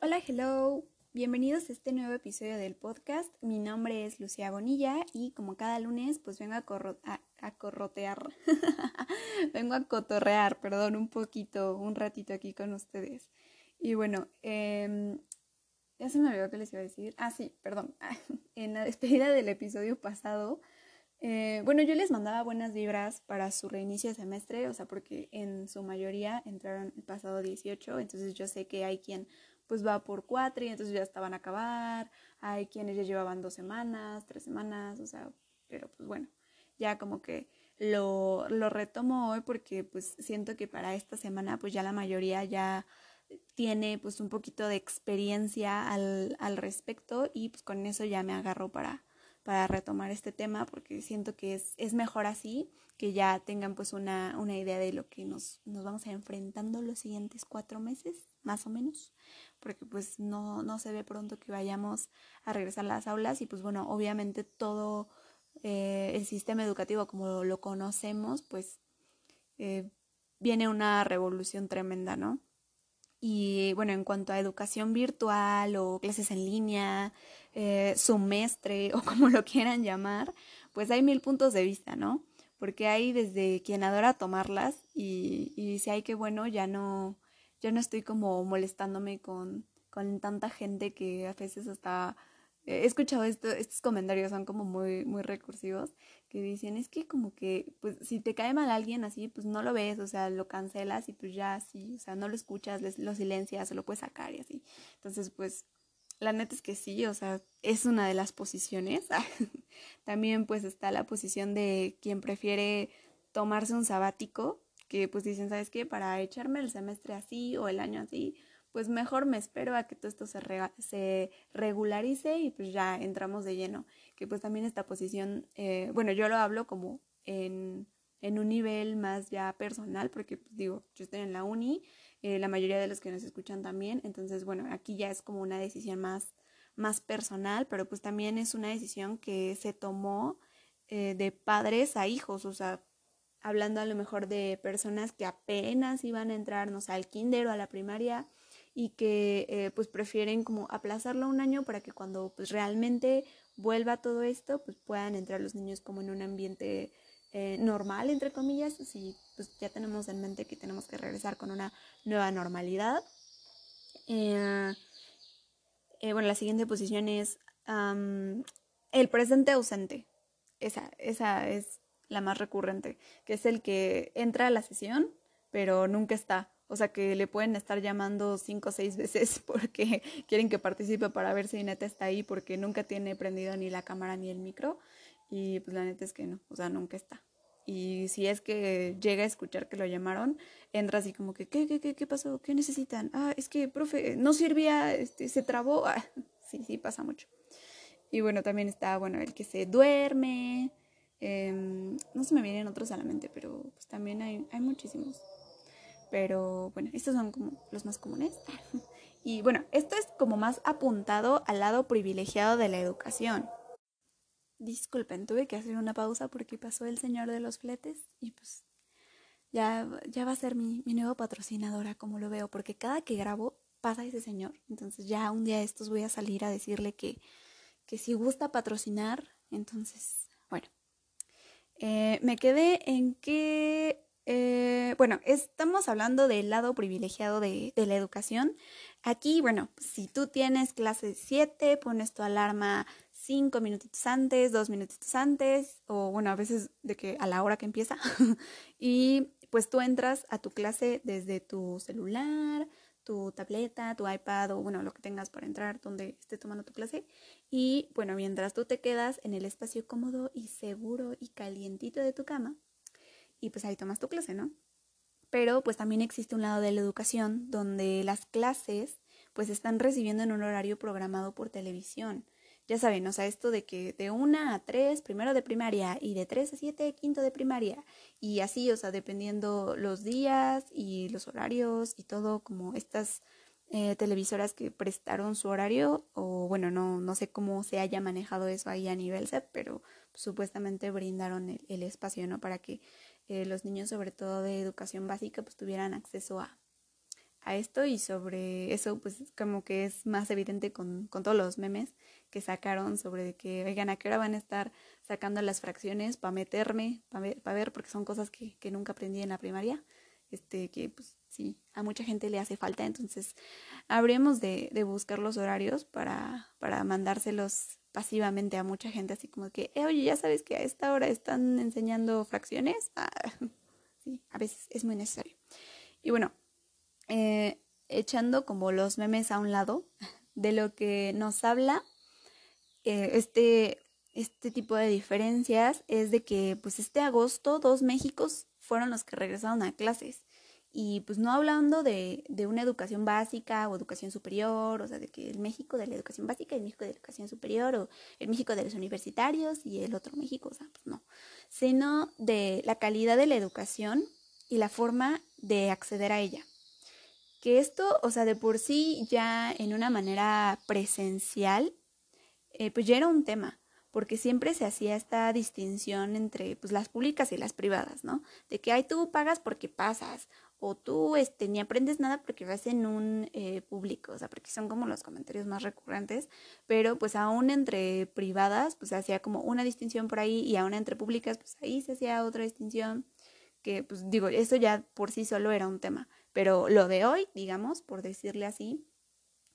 Hola, hello. Bienvenidos a este nuevo episodio del podcast. Mi nombre es Lucía Bonilla y como cada lunes pues vengo a, corrotear, vengo a cotorrear, perdón, un poquito, un ratito aquí con ustedes. Y bueno, eh, ya se me olvidó que les iba a decir. Ah, sí, perdón. en la despedida del episodio pasado, eh, bueno, yo les mandaba buenas vibras para su reinicio de semestre, o sea, porque en su mayoría entraron el pasado 18, entonces yo sé que hay quien pues va por cuatro y entonces ya estaban a acabar, hay quienes ya llevaban dos semanas, tres semanas, o sea, pero pues bueno, ya como que lo, lo retomo hoy porque pues siento que para esta semana pues ya la mayoría ya tiene pues un poquito de experiencia al, al respecto y pues con eso ya me agarro para, para retomar este tema porque siento que es, es mejor así, que ya tengan pues una, una idea de lo que nos, nos vamos a enfrentando los siguientes cuatro meses, más o menos porque pues no, no se ve pronto que vayamos a regresar a las aulas y pues bueno, obviamente todo eh, el sistema educativo como lo conocemos, pues eh, viene una revolución tremenda, ¿no? Y bueno, en cuanto a educación virtual o clases en línea, eh, semestre o como lo quieran llamar, pues hay mil puntos de vista, ¿no? Porque hay desde quien adora tomarlas y, y dice, ay, qué bueno, ya no, ya no estoy como molestándome con, con tanta gente que a veces hasta he escuchado esto, estos comentarios son como muy, muy recursivos, que dicen, es que como que, pues si te cae mal alguien así, pues no lo ves, o sea, lo cancelas y pues ya así, o sea, no lo escuchas, lo silencias, lo puedes sacar y así. Entonces, pues, la neta es que sí, o sea, es una de las posiciones. También pues está la posición de quien prefiere tomarse un sabático que pues dicen, ¿sabes qué? Para echarme el semestre así o el año así, pues mejor me espero a que todo esto se, se regularice y pues ya entramos de lleno. Que pues también esta posición, eh, bueno, yo lo hablo como en, en, un nivel más ya personal, porque pues, digo, yo estoy en la uni, eh, la mayoría de los que nos escuchan también, entonces bueno, aquí ya es como una decisión más, más personal, pero pues también es una decisión que se tomó eh, de padres a hijos, o sea, hablando a lo mejor de personas que apenas iban a entrar, no sé, al kinder o a la primaria y que eh, pues prefieren como aplazarlo un año para que cuando pues realmente vuelva todo esto pues puedan entrar los niños como en un ambiente eh, normal entre comillas si pues ya tenemos en mente que tenemos que regresar con una nueva normalidad eh, bueno la siguiente posición es el presente ausente esa esa es la más recurrente, que es el que entra a la sesión, pero nunca está. O sea, que le pueden estar llamando cinco o seis veces porque quieren que participe para ver si neta está ahí, porque nunca tiene prendido ni la cámara ni el micro. Y pues la neta es que no, o sea, nunca está. Y si es que llega a escuchar que lo llamaron, entra así como que, ¿qué, qué, qué, qué pasó? ¿Qué necesitan? Ah, es que, profe, no servía, este, se trabó. Ah, sí, sí, pasa mucho. Y bueno, también está, bueno, el que se duerme, Em, no se me vienen otros a la mente, pero pues también hay, hay muchísimos. Pero bueno, estos son como los más comunes. y bueno, esto es como más apuntado al lado privilegiado de la educación. Disculpen, tuve que hacer una pausa porque pasó el señor de los fletes y pues ya, ya va a ser mi, mi nueva patrocinadora, como lo veo, porque cada que grabo pasa ese señor. Entonces ya un día de estos voy a salir a decirle que, que si gusta patrocinar, entonces, bueno, eh, me quedé en que, eh, bueno, estamos hablando del lado privilegiado de, la educación. Aquí, bueno, si tú tienes clase 7, pones tu alarma 5 minutitos antes, 2 minutitos antes, o bueno, a veces de que a la hora que empieza, y pues tú entras a tu clase desde tu celular, tu tableta, tu iPad o bueno, lo que tengas para entrar donde esté tomando tu clase. Y bueno, mientras tú te quedas en el espacio cómodo y seguro y calientito de tu cama, y pues ahí tomas tu clase, ¿no? Pero pues también existe un lado de la educación donde las clases pues están recibiendo en un horario programado por televisión ya saben, o sea, esto de que de una a tres, primero de primaria, y de tres a siete, quinto de primaria, y así, o sea, dependiendo los días y los horarios y todo, como estas eh, televisoras que prestaron su horario, o bueno, no, no sé cómo se haya manejado eso ahí a nivel set, pero supuestamente brindaron el, espacio, ¿no? Para que eh, los niños, sobre todo de educación básica, pues tuvieran acceso a, a esto y sobre eso pues como que es más evidente con, con todos los memes que sacaron sobre que, oigan, ¿a qué hora van a estar sacando las fracciones para meterme, para ver, ver, porque son cosas que, que nunca aprendí en la primaria, este, que pues sí, a mucha gente le hace falta, entonces habríamos de, de buscar los horarios para, para mandárselos pasivamente a mucha gente, así como que, eh, oye, ya sabes que a esta hora están enseñando fracciones. Ah, sí, a veces es muy necesario. Y bueno, eh, echando como los memes a un lado, de lo que nos habla eh, este, este tipo de diferencias es de que pues este agosto dos Méxicos fueron los que regresaron a clases y pues no hablando de, de, una educación básica o educación superior, o sea, de que el México de la educación básica, el México de la educación superior, o el México de los universitarios y el otro México, o sea, pues no, sino de la calidad de la educación y la forma de acceder a ella. Que esto, o sea, de por sí ya en una manera presencial, eh, pues ya era un tema porque siempre se hacía esta distinción entre pues, las públicas y las privadas, ¿no? De que, ay, tú pagas porque pasas, o tú este, ni aprendes nada porque vas en un eh, público, o sea, porque son como los comentarios más recurrentes, pero pues aún entre privadas, pues se hacía como una distinción por ahí, y aún entre públicas, pues ahí se hacía otra distinción, que pues digo, eso ya por sí solo era un tema, pero lo de hoy, digamos, por decirle así,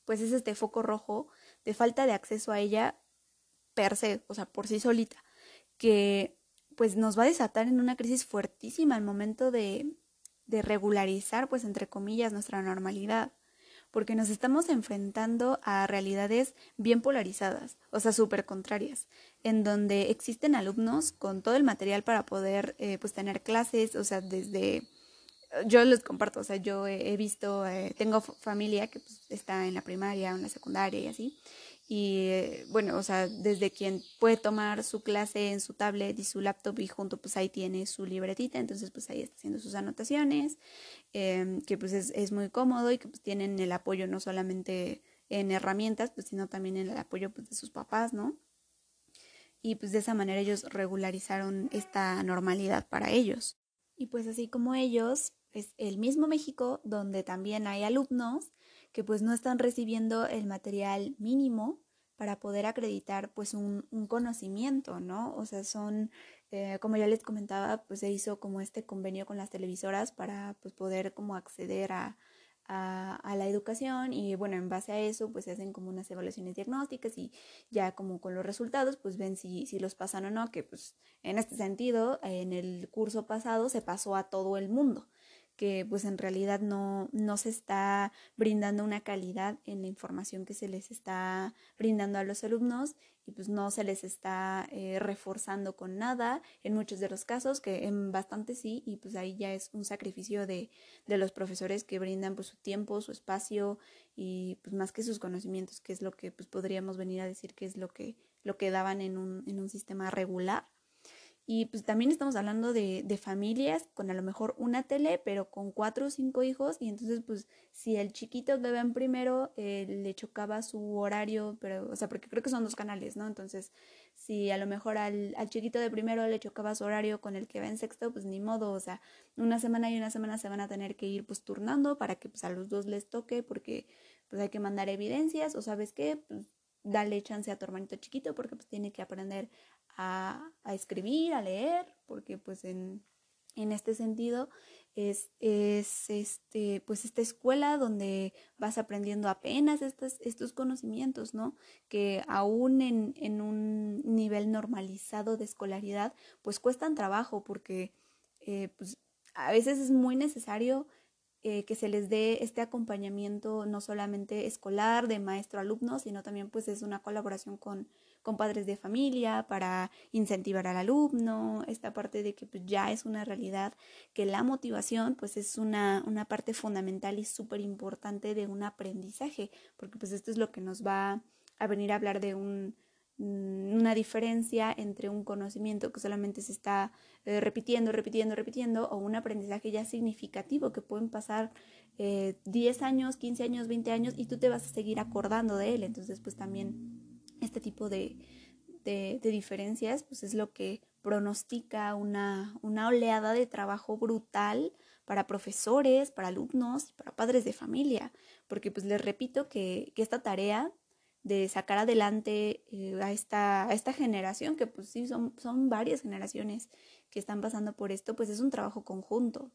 pues es este foco rojo de falta de acceso a ella per se, o sea, por sí solita, que pues nos va a desatar en una crisis fuertísima al momento de, de regularizar, pues entre comillas, nuestra normalidad, porque nos estamos enfrentando a realidades bien polarizadas, o sea, súper contrarias, en donde existen alumnos con todo el material para poder, eh, pues, tener clases, o sea, desde yo les comparto, o sea, yo he, visto, eh, tengo familia que pues, está en la primaria o en la secundaria y así, y eh, bueno, o sea, desde quien puede tomar su clase en su tablet y su laptop y junto pues ahí tiene su libretita, entonces pues ahí está haciendo sus anotaciones, em, que pues es, es, muy cómodo y que pues tienen el apoyo no solamente en herramientas, pues sino también en el apoyo pues de sus papás, ¿no? Y pues de esa manera ellos regularizaron esta normalidad para ellos. Y pues así como ellos, es el mismo México donde también hay alumnos que pues no están recibiendo el material mínimo para poder acreditar pues un, un conocimiento, ¿no? O sea, son, eh, como ya les comentaba, pues se hizo como este convenio con las televisoras para pues poder como acceder a, a, a, la educación y bueno, en base a eso pues se hacen como unas evaluaciones diagnósticas y ya como con los resultados pues ven si, si los pasan o no, que pues en este sentido en el curso pasado se pasó a todo el mundo que pues en realidad no, no se está brindando una calidad en la información que se les está brindando a los alumnos y pues no se les está eh, reforzando con nada en muchos de los casos, que en bastante sí, y pues ahí ya es un sacrificio de, de los profesores que brindan pues su tiempo, su espacio y pues más que sus conocimientos, que es lo que pues podríamos venir a decir que es lo que, lo que daban en un, en un sistema regular y pues también estamos hablando de, de, familias con a lo mejor una tele, pero con cuatro o cinco hijos. Y entonces, pues, si el chiquito que en primero eh, le chocaba su horario, pero, o sea, porque creo que son dos canales, ¿no? Entonces, si a lo mejor al, al chiquito de primero le chocaba su horario con el que va en sexto, pues ni modo. O sea, una semana y una semana se van a tener que ir pues turnando para que pues a los dos les toque, porque pues hay que mandar evidencias, o sabes qué, pues dale chance a tu hermanito chiquito porque pues tiene que aprender a, escribir, a leer, porque pues en, en este sentido es, es, este, pues esta escuela donde vas aprendiendo apenas estos, estos conocimientos, ¿no? Que aún en, en, un nivel normalizado de escolaridad, pues cuestan trabajo porque eh, pues, a veces es muy necesario eh, que se les dé este acompañamiento no solamente escolar de maestro alumno, sino también pues es una colaboración con, con padres de familia para incentivar al alumno, esta parte de que pues, ya es una realidad que la motivación pues es una, una parte fundamental y súper importante de un aprendizaje, porque pues esto es lo que nos va a venir a hablar de un una diferencia entre un conocimiento que solamente se está eh, repitiendo, repitiendo, repitiendo o un aprendizaje ya significativo que pueden pasar 10 eh, años, 15 años, 20 años y tú te vas a seguir acordando de él. Entonces, pues también este tipo de, de, diferencias, pues es lo que pronostica una, una oleada de trabajo brutal para profesores, para alumnos, para padres de familia, porque pues les repito que esta tarea de sacar adelante eh, a, esta, a esta generación, que pues sí, son, son varias generaciones que están pasando por esto, pues es un trabajo conjunto.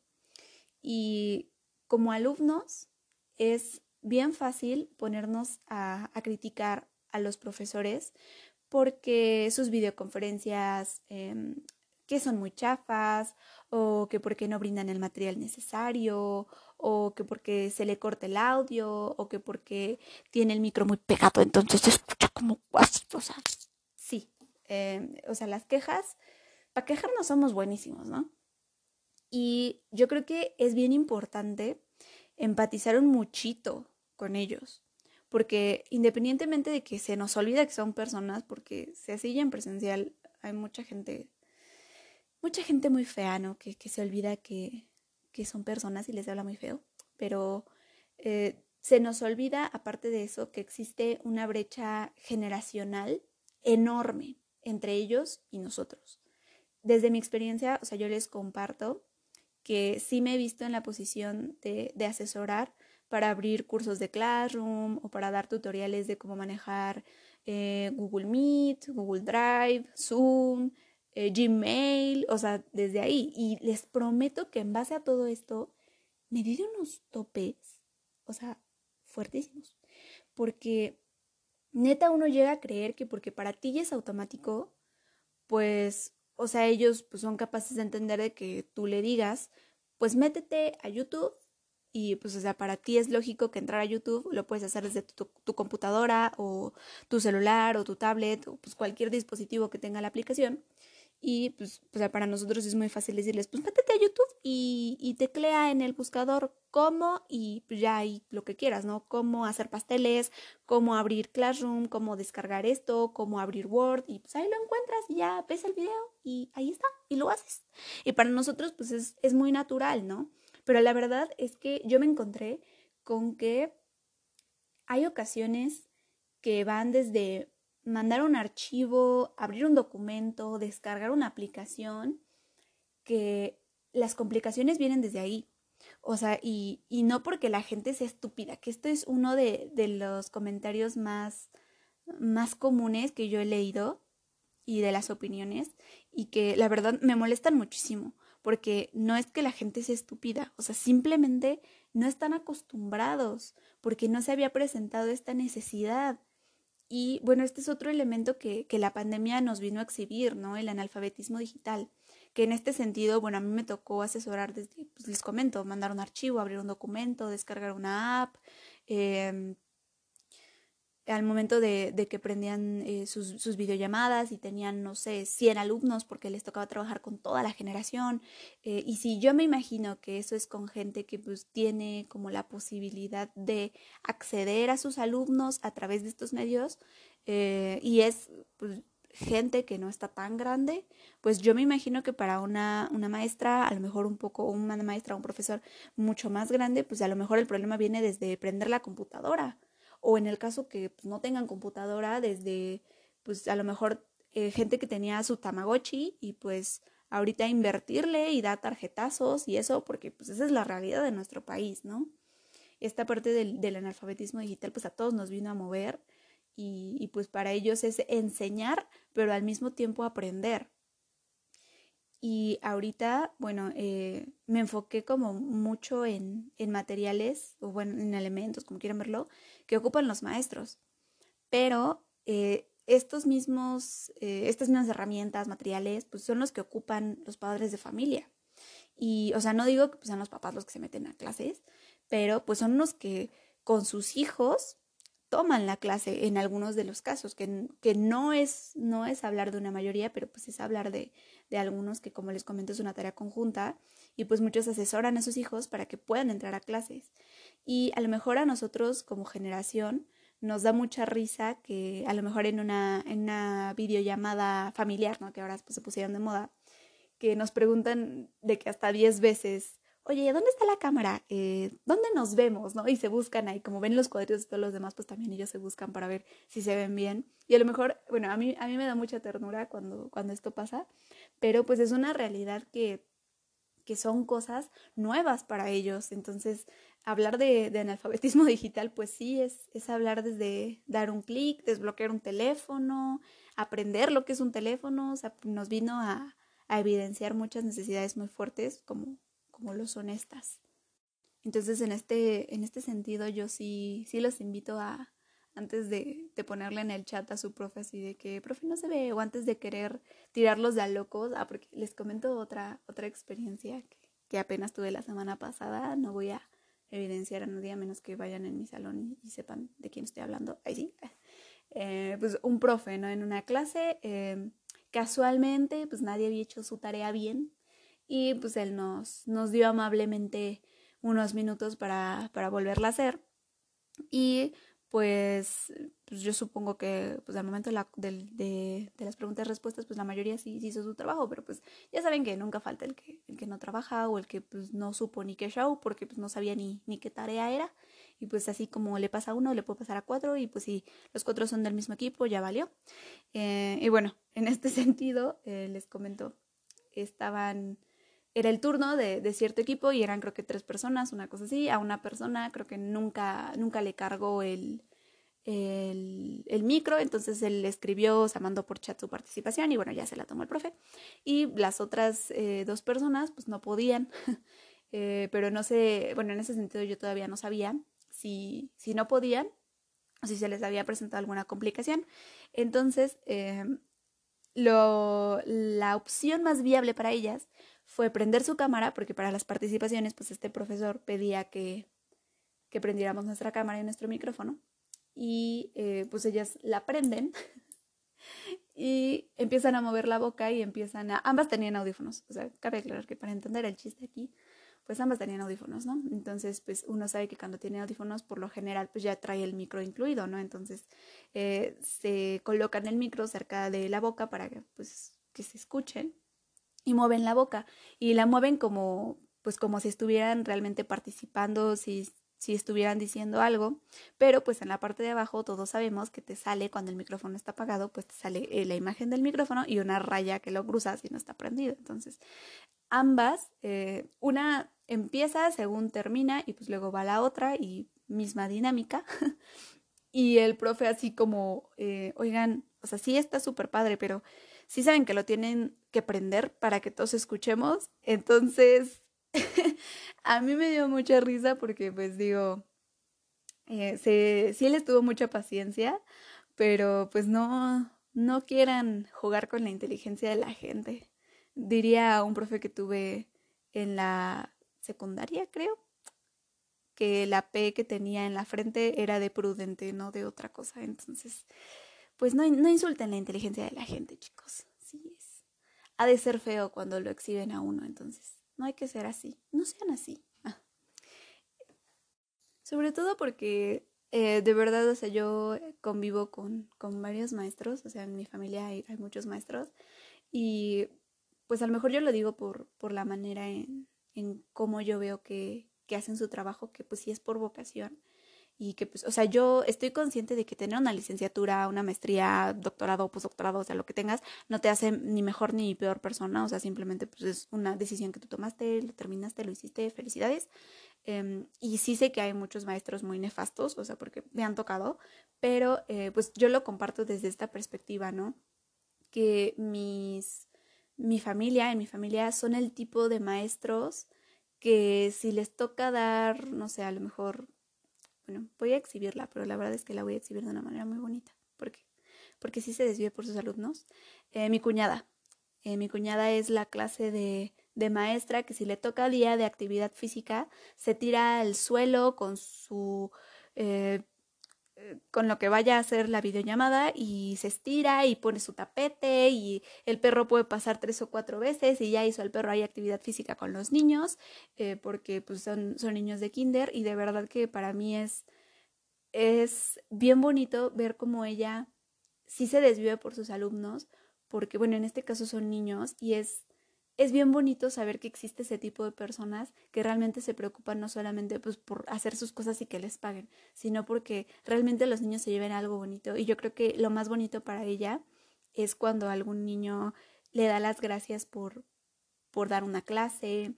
Y como alumnos es bien fácil ponernos a, a criticar a los profesores porque sus videoconferencias em, que son muy chafas o que porque no brindan el material necesario o que porque se le corta el audio o que porque tiene el micro muy pegado entonces se escucha como o sea sí em, o sea las quejas para quejarnos somos buenísimos no y yo creo que es bien importante empatizar un muchito con ellos porque independientemente de que se nos olvida que son personas, porque se así en presencial hay mucha gente, mucha gente muy fea, ¿no? Que, se olvida que, que, son personas y les habla muy feo, pero eh, se nos olvida, aparte de eso, que existe una brecha generacional enorme entre ellos y nosotros. Desde mi experiencia, o sea, yo les comparto que sí me he visto en la posición de, asesorar para abrir cursos de Classroom o para dar tutoriales de cómo manejar eh, Google Meet, Google Drive, Zoom, eh, Gmail, o sea, desde ahí. Y les prometo que en base a todo esto me di unos topes, o sea, fuertísimos. Porque neta uno llega a creer que porque para ti es automático, pues, o sea, ellos pues, son capaces de entender de que tú le digas, pues métete a YouTube y pues, o sea, para ti es lógico que entrar a YouTube lo puedes hacer desde tu, computadora o tu celular o tu tablet o pues cualquier dispositivo que tenga la aplicación. Y pues, o sea, para nosotros es muy fácil decirles, pues métete a YouTube y, teclea en el buscador cómo y pues ya hay lo que quieras, ¿no? Cómo hacer pasteles, cómo abrir Classroom, cómo descargar esto, cómo abrir Word y pues ahí lo encuentras y ya ves el video y ahí está y lo haces. Y para nosotros pues es, es muy natural, ¿no? Pero la verdad es que yo me encontré con que hay ocasiones que van desde mandar un archivo, abrir un documento, descargar una aplicación, que las complicaciones vienen desde ahí. O sea, y, y no porque la gente sea estúpida, que esto es uno de, de los comentarios más, más comunes que yo he leído y de las opiniones y que la verdad me molestan muchísimo porque no es que la gente sea estúpida, o sea, simplemente no están acostumbrados, porque no se había presentado esta necesidad. Y bueno, este es otro elemento que, que la pandemia nos vino a exhibir, ¿no? El analfabetismo digital, que en este sentido, bueno, a mí me tocó asesorar desde, pues les comento, mandar un archivo, abrir un documento, descargar una app, eh, al momento de, que prendían eh, sus, sus, videollamadas y tenían, no sé, 100 alumnos porque les tocaba trabajar con toda la generación. Eh, y si yo me imagino que eso es con gente que pues tiene como la posibilidad de acceder a sus alumnos a través de estos medios eh, y es pues, gente que no está tan grande, pues yo me imagino que para una, una maestra, a lo mejor un poco, una maestra, un profesor mucho más grande, pues a lo mejor el problema viene desde prender la computadora o en el caso que pues, no tengan computadora, desde pues a lo mejor eh, gente que tenía su Tamagotchi y pues ahorita invertirle y dar tarjetazos y eso, porque pues esa es la realidad de nuestro país, ¿no? Esta parte del, del analfabetismo digital pues a todos nos vino a mover y, y pues para ellos es enseñar, pero al mismo tiempo aprender. Y ahorita, bueno, eh, me enfoqué como mucho en, en, materiales, o bueno, en elementos, como quieran verlo, que ocupan los maestros. Pero eh, estos mismos, eh, estas mismas herramientas, materiales, pues son los que ocupan los padres de familia. Y, o sea, no digo que pues, sean los papás los que se meten a clases, pero pues son los que con sus hijos toman la clase en algunos de los casos, que, que no, es, no es hablar de una mayoría, pero pues es hablar de, de algunos que, como les comento, es una tarea conjunta y pues muchos asesoran a sus hijos para que puedan entrar a clases. Y a lo mejor a nosotros como generación nos da mucha risa que a lo mejor en una, en una videollamada familiar, ¿no? que ahora pues, se pusieron de moda, que nos preguntan de que hasta 10 veces, oye, ¿dónde está la cámara? Eh, ¿Dónde nos vemos? ¿no? Y se buscan ahí, como ven los cuadritos de todos los demás, pues también ellos se buscan para ver si se ven bien. Y a lo mejor, bueno, a mí, a mí me da mucha ternura cuando, cuando esto pasa, pero pues es una realidad que, que son cosas nuevas para ellos. Entonces, hablar de, analfabetismo digital, pues sí, es, es hablar desde dar un clic, desbloquear un teléfono, aprender lo que es un teléfono, o sea, nos vino a evidenciar muchas necesidades muy fuertes como como lo son estas. Entonces, en este, en este sentido, yo sí, sí los invito a, antes de, de, ponerle en el chat a su profe así de que, profe, no se ve, o antes de querer tirarlos de a locos, ah, porque les comento otra, otra experiencia que, que apenas tuve la semana pasada, no voy a evidenciar a nadie a menos que vayan en mi salón y, sepan de quién estoy hablando, ahí sí, eh, pues un profe, ¿no? En una clase, eh, casualmente, pues nadie había hecho su tarea bien, y pues él nos, nos dio amablemente unos minutos para, para volverla a hacer. Y pues, pues yo supongo que pues al momento de, de, las preguntas y respuestas, pues la mayoría sí, sí, hizo su trabajo, pero pues ya saben que nunca falta el que, el que no trabaja o el que pues no supo ni qué show porque pues no sabía ni, ni qué tarea era. Y pues así como le pasa a uno, le puede pasar a cuatro y pues si los cuatro son del mismo equipo, ya valió. Eh, y bueno, en este sentido, eh, les comento, estaban era el turno de, cierto equipo y eran creo que tres personas, una cosa así. A una persona creo que nunca, nunca le cargó el, el, micro, entonces él escribió, o sea, mandó por chat su participación y bueno, ya se la tomó el profe. Y las otras eh, dos personas pues no podían, eh, pero no sé, bueno, en ese sentido yo todavía no sabía si, si no podían o si se les había presentado alguna complicación. Entonces, eh, la opción más viable para ellas fue prender su cámara, porque para las participaciones, pues este profesor pedía que, que prendiéramos nuestra cámara y nuestro micrófono. Y eh, pues ellas la prenden y empiezan a mover la boca y empiezan a... Ambas tenían audífonos, o sea, cabe aclarar que para entender el chiste aquí, pues ambas tenían audífonos, ¿no? Entonces, pues uno sabe que cuando tiene audífonos, por lo general, pues ya trae el micro incluido, ¿no? Entonces, eh, se colocan el micro cerca de la boca para que, pues, que se escuchen y mueven la boca y la mueven como pues como si estuvieran realmente participando, si, si estuvieran diciendo algo, pero pues en la parte de abajo todos sabemos que te sale cuando el micrófono está apagado, pues te sale eh, la imagen del micrófono y una raya que lo cruza si no está prendido. Entonces, ambas, eh, una empieza según termina y pues luego va la otra y misma dinámica. y el profe así como, eh, oigan, o sea, sí está súper padre, pero sí saben que lo tienen que prender para que todos escuchemos. Entonces, a mí me dio mucha risa porque pues digo, eh, sí él estuvo mucha paciencia, pero pues no, no quieran jugar con la inteligencia de la gente. Diría un profe que tuve en la secundaria, creo, que la P que tenía en la frente era de prudente, no de otra cosa. Entonces, pues no, no insulten la inteligencia de la gente, chicos. Sí es. Ha de ser feo cuando lo exhiben a uno, entonces no hay que ser así. No sean así. Ah. Sobre todo porque eh, de verdad, o sea, yo convivo con, con, varios maestros, o sea, en mi familia hay, muchos maestros y pues a lo mejor yo lo digo por, por la manera en, en cómo yo veo que, que hacen su trabajo, que pues sí es por vocación y que pues, o sea, yo estoy consciente de que tener una licenciatura, una maestría, doctorado, postdoctorado, o sea, lo que tengas, no te hace ni mejor ni peor persona, o sea, simplemente pues es una decisión que tú tomaste, lo terminaste, lo hiciste, felicidades. Eh, y sí sé que hay muchos maestros muy nefastos, o sea, porque me han tocado, pero eh, pues yo lo comparto desde esta perspectiva, ¿no? Que mis, mi familia, en mi familia, son el tipo de maestros que si les toca dar, no sé, a lo mejor bueno, voy a exhibirla, pero la verdad es que la voy a exhibir de una manera muy bonita. ¿Por qué? Porque sí se desvive por sus alumnos. Eh, mi cuñada. Eh, mi cuñada es la clase de, de maestra que si le toca día de actividad física, se tira al suelo con su eh, con lo que vaya a hacer la videollamada y se estira y pone su tapete y el perro puede pasar tres o cuatro veces y ya hizo el perro ahí actividad física con los niños eh, porque pues son, son niños de kinder y de verdad que para mí es, es bien bonito ver cómo ella sí se desvive por sus alumnos porque bueno en este caso son niños y es es bien bonito saber que existe ese tipo de personas que realmente se preocupan no solamente pues, por hacer sus cosas y que les paguen, sino porque realmente los niños se lleven algo bonito. Y yo creo que lo más bonito para ella es cuando algún niño le da las gracias por, por dar una clase,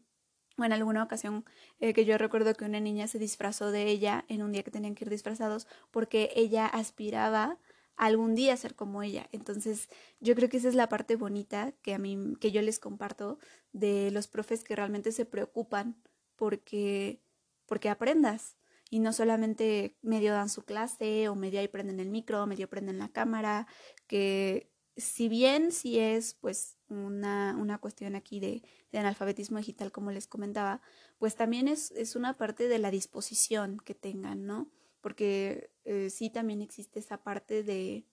o en alguna ocasión eh, que yo recuerdo que una niña se disfrazó de ella en un día que tenían que ir disfrazados porque ella aspiraba algún día ser como ella. Entonces, yo creo que esa es la parte bonita que a mí que yo les comparto de los profes que realmente se preocupan porque porque aprendas y no solamente medio dan su clase o medio ahí prenden el micro, medio prenden la cámara, que si bien si es pues una, una cuestión aquí de, de, analfabetismo digital como les comentaba, pues también es, es una parte de la disposición que tengan, ¿no? Porque eh, sí también existe esa parte de,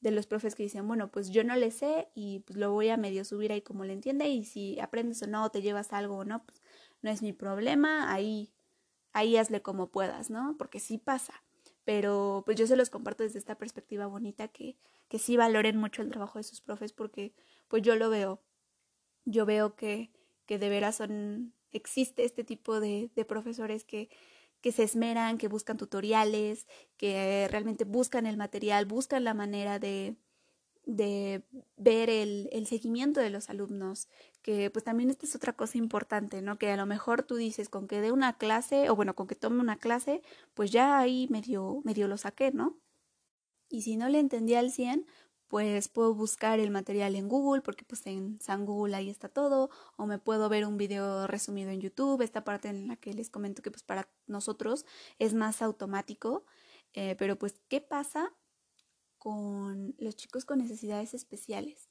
de los profes que dicen, bueno, pues yo no le sé y pues lo voy a medio subir ahí como le entiende y si aprendes o no, te llevas algo o no, pues no es mi problema, ahí, ahí hazle como puedas, ¿no? Porque sí pasa. Pero pues yo se los comparto desde esta perspectiva bonita que, que sí valoren mucho el trabajo de sus profes porque pues yo lo veo. Yo veo que, que de veras son, existe este tipo de, de profesores que, que se esmeran, que buscan tutoriales, que realmente buscan el material, buscan la manera de, de ver el, el, seguimiento de los alumnos, que pues también esta es otra cosa importante, ¿no? Que a lo mejor tú dices con que dé una clase, o bueno, con que tome una clase, pues ya ahí medio, medio lo saqué, ¿no? Y si no le entendía al 100, pues puedo buscar el material en Google, porque pues en San Google ahí está todo, o me puedo ver un video resumido en YouTube, esta parte en la que les comento que pues para nosotros es más automático, eh, pero pues ¿qué pasa con los chicos con necesidades especiales?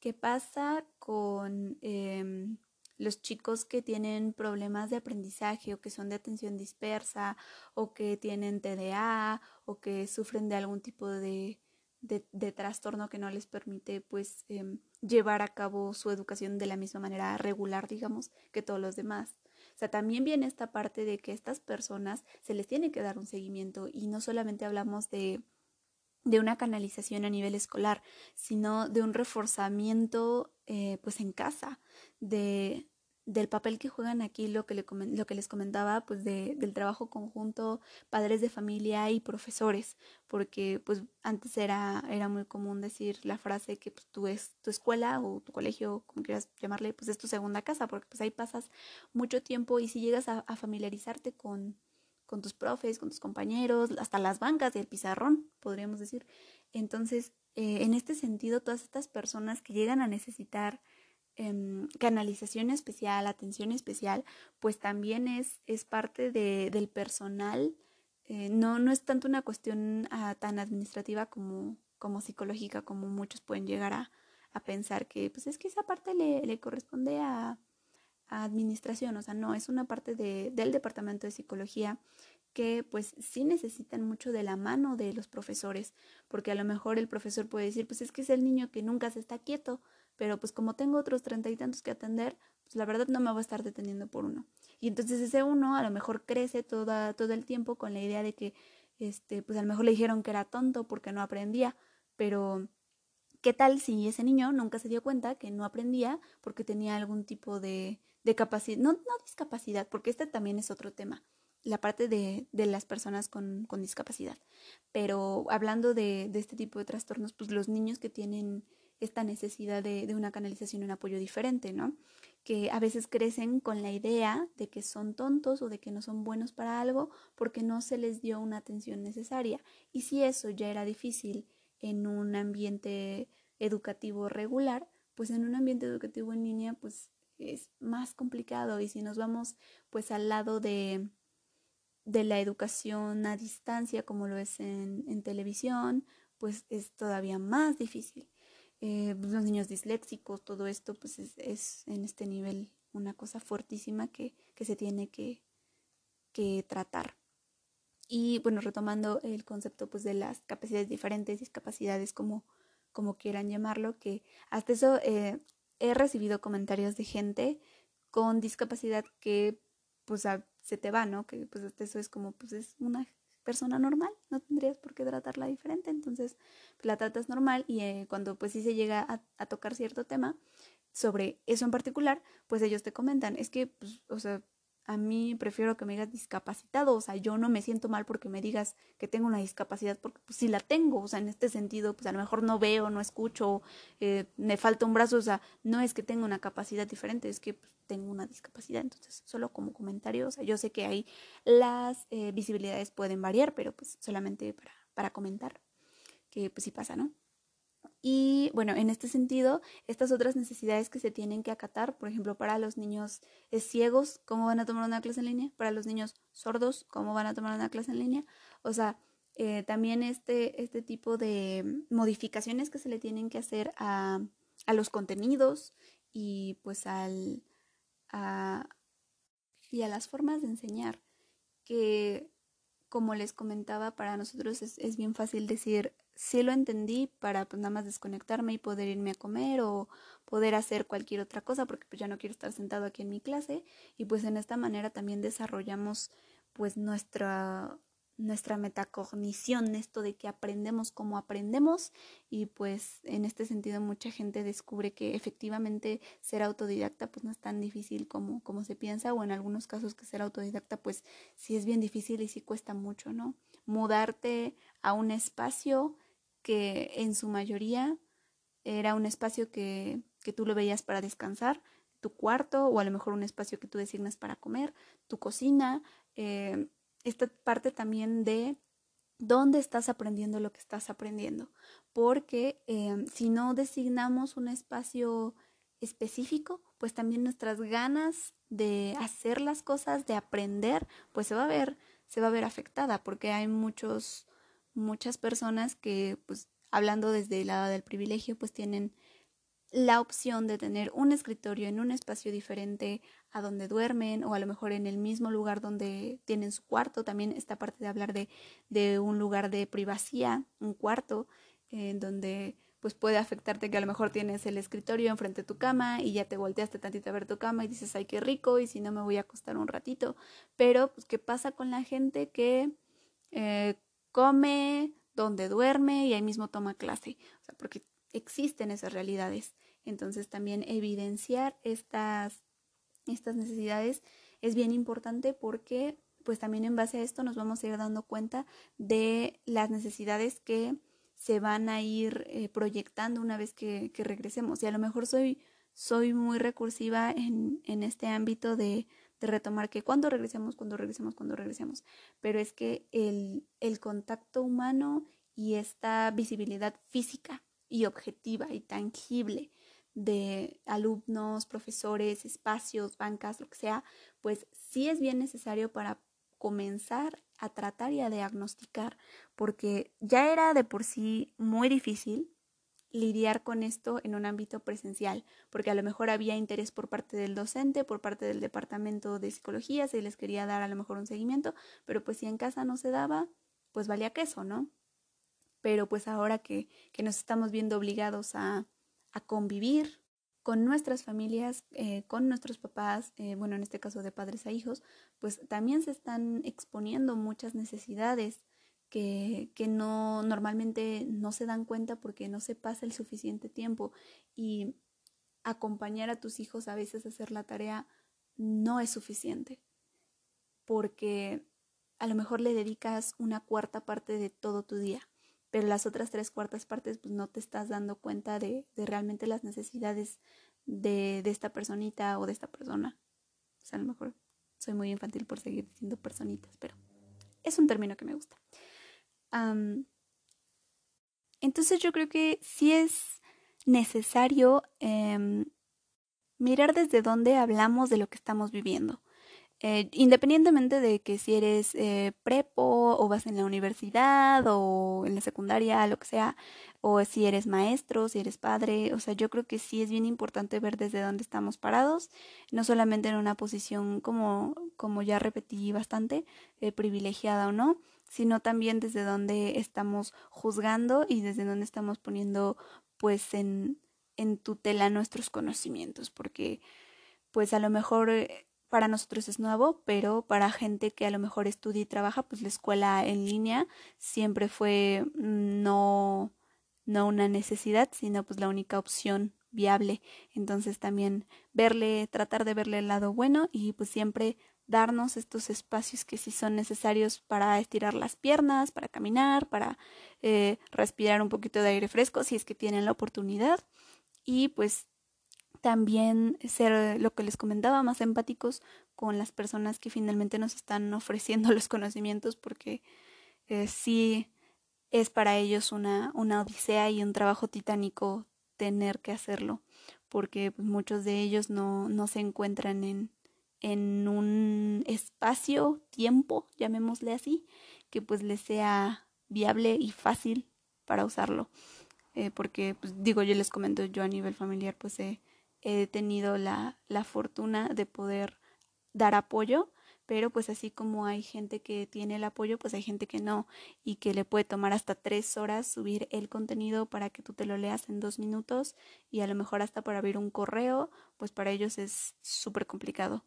¿Qué pasa con em, los chicos que tienen problemas de aprendizaje o que son de atención dispersa o que tienen TDA o que sufren de algún tipo de de, trastorno que no les permite pues em, llevar a cabo su educación de la misma manera regular, digamos, que todos los demás. O sea, también viene esta parte de que estas personas se les tiene que dar un seguimiento y no solamente hablamos de, de una canalización a nivel escolar, sino de un reforzamiento eh, pues en casa, de, del papel que juegan aquí, lo que, les comentaba, pues de, del trabajo conjunto, padres de familia y profesores, porque pues antes era, era muy común decir la frase que pues, tú es tu escuela o tu colegio, como quieras llamarle, pues es tu segunda casa, porque pues ahí pasas mucho tiempo y si llegas a, familiarizarte con, con tus profes, con tus compañeros, hasta las bancas y el pizarrón, podríamos decir. Entonces, eh, en este sentido, todas estas personas que llegan a necesitar Em, canalización especial, atención especial, pues también es, es parte de, del personal. Eh, no, no es tanto una cuestión ah, tan administrativa como, como psicológica, como muchos pueden llegar a, a pensar que pues es que esa parte le, le corresponde a, a, administración, o sea, no, es una parte de, del departamento de psicología que pues sí necesitan mucho de la mano de los profesores, porque a lo mejor el profesor puede decir, pues es que es el niño que nunca se está quieto, pero pues como tengo otros treinta y tantos que atender, pues la verdad no me voy a estar deteniendo por uno. Y entonces ese uno a lo mejor crece toda, todo el tiempo con la idea de que, este, pues a lo mejor le dijeron que era tonto porque no aprendía, pero ¿qué tal si ese niño nunca se dio cuenta que no aprendía porque tenía algún tipo de, de capacidad, no, no discapacidad, porque este también es otro tema, la parte de, de las personas con, con, discapacidad. Pero hablando de, de este tipo de trastornos, pues los niños que tienen esta necesidad de, de una canalización y un apoyo diferente, ¿no? Que a veces crecen con la idea de que son tontos o de que no son buenos para algo porque no se les dio una atención necesaria. Y si eso ya era difícil en un ambiente educativo regular, pues en un ambiente educativo en línea, pues es más complicado. Y si nos vamos pues al lado de, de la educación a distancia, como lo es en, en televisión, pues es todavía más difícil. Eh, pues, los niños disléxicos, todo esto, pues es, es, en este nivel una cosa fuertísima que, que se tiene que, que, tratar. Y bueno, retomando el concepto pues de las capacidades diferentes, discapacidades, como, como quieran llamarlo, que hasta eso eh, he recibido comentarios de gente con discapacidad que pues se te va, ¿no? Que pues hasta eso es como pues es una persona normal, no tendrías por qué tratarla diferente, entonces pues, la tratas normal y eh, cuando pues sí se llega a, tocar cierto tema, sobre eso en particular, pues ellos te comentan, es que, pues, o sea, a mí prefiero que me digas discapacitado, o sea, yo no me siento mal porque me digas que tengo una discapacidad, porque pues sí la tengo, o sea, en este sentido, pues a lo mejor no veo, no escucho, eh, me falta un brazo, o sea, no es que tenga una capacidad diferente, es que pues, tengo una discapacidad, entonces solo como comentario, o sea, yo sé que ahí las eh, visibilidades pueden variar, pero pues solamente para, para comentar que pues sí pasa, ¿no? Y bueno, en este sentido, estas otras necesidades que se tienen que acatar, por ejemplo, para los niños eh, ciegos, ¿cómo van a tomar una clase en línea? Para los niños sordos, ¿cómo van a tomar una clase en línea? O sea, eh, también este, este tipo de modificaciones que se le tienen que hacer a, a los contenidos y pues al, a, y a las formas de enseñar, que como les comentaba, para nosotros es, es bien fácil decir, sí lo entendí para pues nada más desconectarme y poder irme a comer o poder hacer cualquier otra cosa porque pues ya no quiero estar sentado aquí en mi clase. Y pues en esta manera también desarrollamos pues nuestra nuestra metacognición, esto de que aprendemos como aprendemos y pues en este sentido mucha gente descubre que efectivamente ser autodidacta pues no es tan difícil como, como se piensa o en algunos casos que ser autodidacta pues sí es bien difícil y sí cuesta mucho, ¿no? Mudarte a un espacio que en su mayoría era un espacio que, que tú lo veías para descansar, tu cuarto o a lo mejor un espacio que tú designas para comer, tu cocina, eh, esta parte también de dónde estás aprendiendo lo que estás aprendiendo, porque eh, si no designamos un espacio específico, pues también nuestras ganas de hacer las cosas, de aprender, pues se va a ver, se va a ver afectada, porque hay muchos, muchas personas que, pues, hablando desde el lado del privilegio, pues tienen la opción de tener un escritorio en un espacio diferente a donde duermen o a lo mejor en el mismo lugar donde tienen su cuarto. También esta parte de hablar de, de un lugar de privacidad, un cuarto en donde pues puede afectarte que a lo mejor tienes el escritorio enfrente de tu cama y ya te volteaste tantito a ver tu cama y dices, ay, qué rico, y si no me voy a acostar un ratito. Pero, pues, ¿qué pasa con la gente que eh, come donde duerme y ahí mismo toma clase? O sea, porque existen esas realidades. Entonces también evidenciar estas, estas necesidades es bien importante porque pues también en base a esto nos vamos a ir dando cuenta de las necesidades que se van a ir eh, proyectando una vez que, que, regresemos. Y a lo mejor soy, soy muy recursiva en, en este ámbito de, de, retomar que cuando regresemos, cuando regresemos, cuando regresemos. Pero es que el, el contacto humano y esta visibilidad física y objetiva y tangible de alumnos, profesores, espacios, bancas, lo que sea, pues sí es bien necesario para comenzar a tratar y a diagnosticar, porque ya era de por sí muy difícil lidiar con esto en un ámbito presencial, porque a lo mejor había interés por parte del docente, por parte del departamento de psicología, se les quería dar a lo mejor un seguimiento, pero pues si en casa no se daba, pues valía queso, ¿no? Pero pues ahora que, que nos estamos viendo obligados a, a convivir con nuestras familias, eh, con nuestros papás, eh, bueno, en este caso de padres a hijos, pues también se están exponiendo muchas necesidades que, que no normalmente no se dan cuenta porque no se pasa el suficiente tiempo. Y acompañar a tus hijos a veces a hacer la tarea no es suficiente porque a lo mejor le dedicas una cuarta parte de todo tu día pero las otras tres cuartas partes pues no te estás dando cuenta de, realmente las necesidades de, esta personita o de esta persona. O sea, a lo mejor soy muy infantil por seguir diciendo personitas, pero es un término que me gusta. Entonces yo creo que sí es necesario eh, mirar desde dónde hablamos de lo que estamos viviendo. Eh, independientemente de que si eres eh, prepo o vas en la universidad o en la secundaria, lo que sea, o si eres maestro, si eres padre, o sea, yo creo que sí es bien importante ver desde dónde estamos parados, no solamente en una posición como, como ya repetí bastante, eh, privilegiada o no, sino también desde dónde estamos juzgando y desde dónde estamos poniendo pues en, en tutela nuestros conocimientos, porque pues a lo mejor eh, para nosotros es nuevo, pero para gente que a lo mejor estudia y trabaja, pues la escuela en línea siempre fue mm, no, no una necesidad, sino pues la única opción viable. Entonces también verle, tratar de verle el lado bueno y pues siempre darnos estos espacios que sí son necesarios para estirar las piernas, para caminar, para eh, respirar un poquito de aire fresco si es que tienen la oportunidad y pues también ser lo que les comentaba más empáticos con las personas que finalmente nos están ofreciendo los conocimientos porque eh, sí es para ellos una, una odisea y un trabajo titánico tener que hacerlo porque pues, muchos de ellos no, no se encuentran en, en un espacio, tiempo, llamémosle así, que pues les sea viable y fácil para usarlo. Eh, porque, pues digo, yo les comento, yo a nivel familiar pues he, he tenido la, la fortuna de poder dar apoyo, pero pues así como hay gente que tiene el apoyo, pues hay gente que no y que le puede tomar hasta tres horas subir el contenido para que tú te lo leas en dos minutos y a lo mejor hasta para abrir un correo, pues para ellos es súper complicado.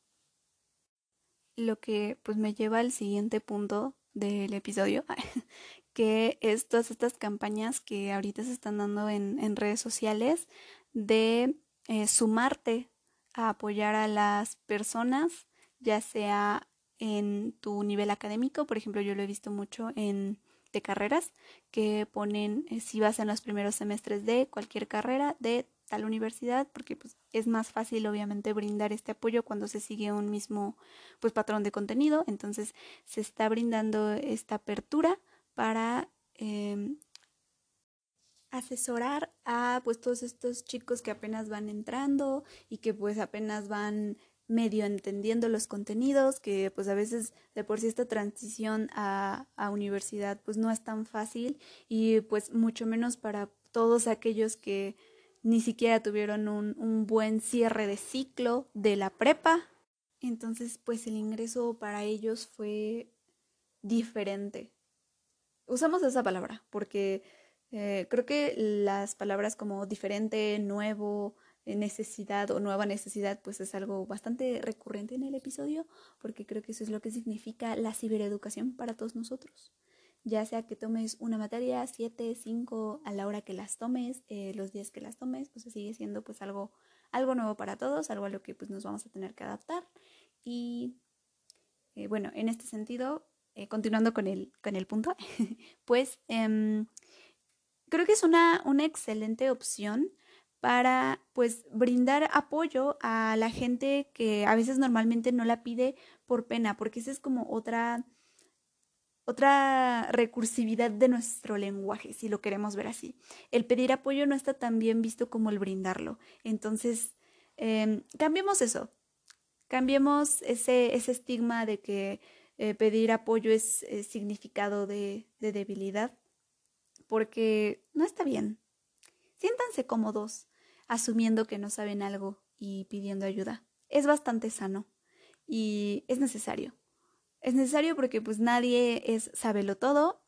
Lo que pues me lleva al siguiente punto del episodio, que es todas estas campañas que ahorita se están dando en, en redes sociales de eh, sumarte a apoyar a las personas, ya sea en tu nivel académico, por ejemplo, yo lo he visto mucho en de carreras que ponen eh, si vas en los primeros semestres de cualquier carrera de tal universidad porque pues, es más fácil obviamente brindar este apoyo cuando se sigue un mismo pues patrón de contenido. Entonces se está brindando esta apertura para eh, asesorar a pues todos estos chicos que apenas van entrando y que pues apenas van medio entendiendo los contenidos, que pues a veces de por sí esta transición a, a universidad pues no es tan fácil y pues mucho menos para todos aquellos que ni siquiera tuvieron un, un buen cierre de ciclo de la prepa. Entonces pues el ingreso para ellos fue diferente. Usamos esa palabra porque eh, creo que las palabras como diferente, nuevo, eh, necesidad o nueva necesidad, pues es algo bastante recurrente en el episodio, porque creo que eso es lo que significa la cibereducación para todos nosotros. Ya sea que tomes una materia, siete, cinco, a la hora que las tomes, eh, los días que las tomes, pues sigue siendo pues algo, algo nuevo para todos, algo a lo que pues nos vamos a tener que adaptar. Y bueno, en este sentido, continuando con el, con el punto, pues em, creo que es una, una excelente opción para pues brindar apoyo a la gente que a veces normalmente no la pide por pena, porque esa es como otra otra recursividad de nuestro lenguaje, si lo queremos ver así. El pedir apoyo no está tan bien visto como el brindarlo. Entonces, eh, cambiemos eso. Cambiemos ese, ese estigma de que eh, pedir apoyo es, significado de, de debilidad porque no está bien. Siéntanse cómodos, asumiendo que no saben algo y pidiendo ayuda. Es bastante sano y es necesario. Es necesario porque pues nadie es sabelo todo,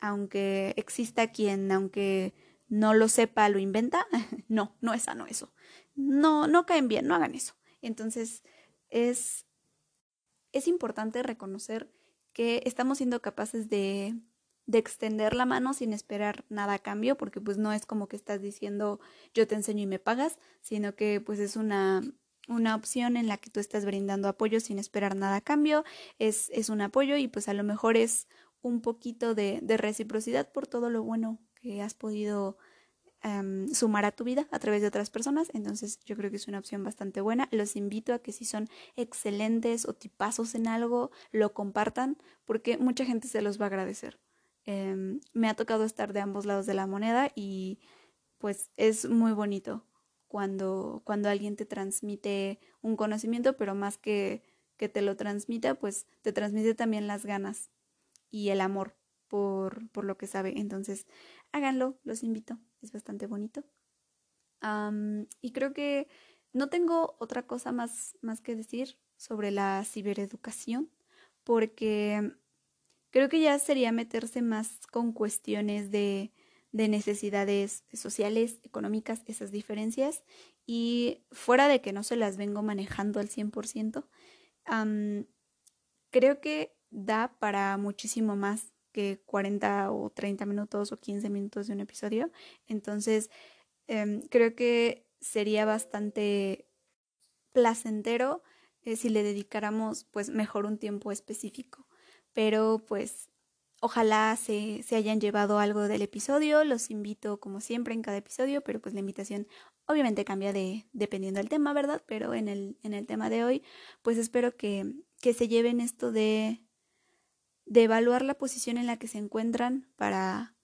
aunque exista quien, aunque no lo sepa, lo inventa. no, no es sano eso. No, no caen bien, no hagan eso. Entonces, es, es importante reconocer que estamos siendo capaces de de extender la mano sin esperar nada a cambio, porque pues no es como que estás diciendo yo te enseño y me pagas, sino que pues es una, una opción en la que tú estás brindando apoyo sin esperar nada a cambio, es, es un apoyo y pues a lo mejor es un poquito de, de reciprocidad por todo lo bueno que has podido em, sumar a tu vida a través de otras personas. Entonces yo creo que es una opción bastante buena. Los invito a que si son excelentes o tipazos en algo, lo compartan porque mucha gente se los va a agradecer. Em, me ha tocado estar de ambos lados de la moneda y pues es muy bonito cuando, cuando alguien te transmite un conocimiento, pero más que que te lo transmita, pues te transmite también las ganas y el amor por, por lo que sabe. Entonces, háganlo, los invito, es bastante bonito. y creo que no tengo otra cosa más, más que decir sobre la cibereducación, porque Creo que ya sería meterse más con cuestiones de, de necesidades sociales, económicas, esas diferencias. Y fuera de que no se las vengo manejando al 100%, creo que da para muchísimo más que 40 o 30 minutos o 15 minutos de un episodio. Entonces, em, creo que sería bastante placentero eh, si le dedicáramos pues mejor un tiempo específico. Pero pues ojalá se, se, hayan llevado algo del episodio. Los invito como siempre en cada episodio, pero pues la invitación obviamente cambia de, dependiendo del tema, ¿verdad? Pero en el, en el tema de hoy, pues espero que, que se lleven esto de, de evaluar la posición en la que se encuentran para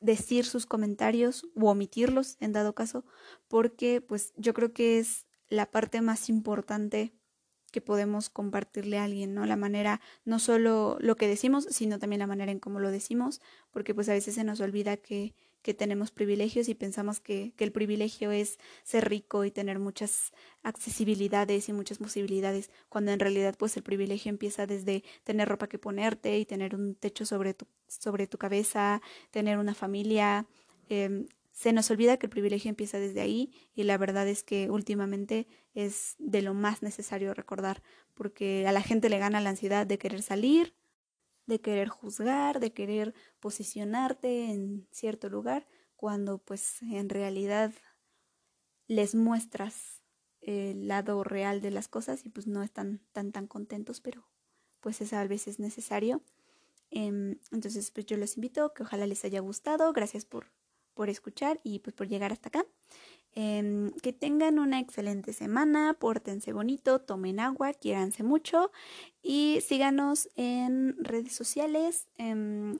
decir sus comentarios u omitirlos en dado caso, porque pues yo creo que es la parte más importante que podemos compartirle a alguien, ¿no? La manera, no solo lo que decimos, sino también la manera en cómo lo decimos, porque pues a veces se nos olvida que, que tenemos privilegios y pensamos que, que el privilegio es ser rico y tener muchas accesibilidades y muchas posibilidades, cuando en realidad pues el privilegio empieza desde tener ropa que ponerte y tener un techo sobre tu, sobre tu cabeza, tener una familia, eh, se nos olvida que el privilegio empieza desde ahí y la verdad es que últimamente es de lo más necesario recordar porque a la gente le gana la ansiedad de querer salir, de querer juzgar, de querer posicionarte en cierto lugar cuando pues en realidad les muestras el lado real de las cosas y pues no están tan tan contentos pero pues es a veces necesario. Em, entonces pues yo los invito que ojalá les haya gustado. Gracias por por escuchar y pues por llegar hasta acá. Em, que tengan una excelente semana, pórtense bonito, tomen agua, quiéranse mucho y síganos en redes sociales. Em,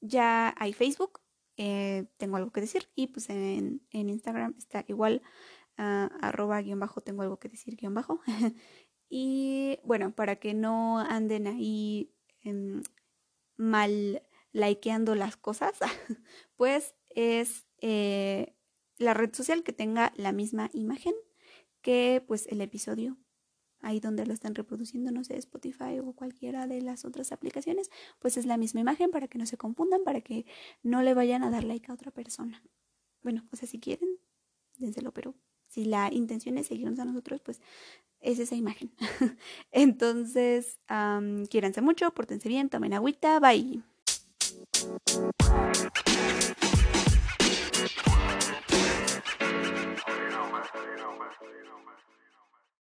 ya hay Facebook, eh, tengo algo que decir y pues en, Instagram está igual uh, arroba guion bajo, tengo algo que decir guion bajo. y bueno, para que no anden ahí em, mal likeando las cosas, pues es eh, la red social que tenga la misma imagen que pues el episodio ahí donde lo están reproduciendo, no sé, Spotify o cualquiera de las otras aplicaciones, pues es la misma imagen para que no se confundan, para que no le vayan a dar like a otra persona. Bueno, o sea, si quieren, dénselo, pero si la intención es seguirnos a nosotros, pues es esa imagen. Entonces, um, mucho, pórtense bien, tomen agüita, bye.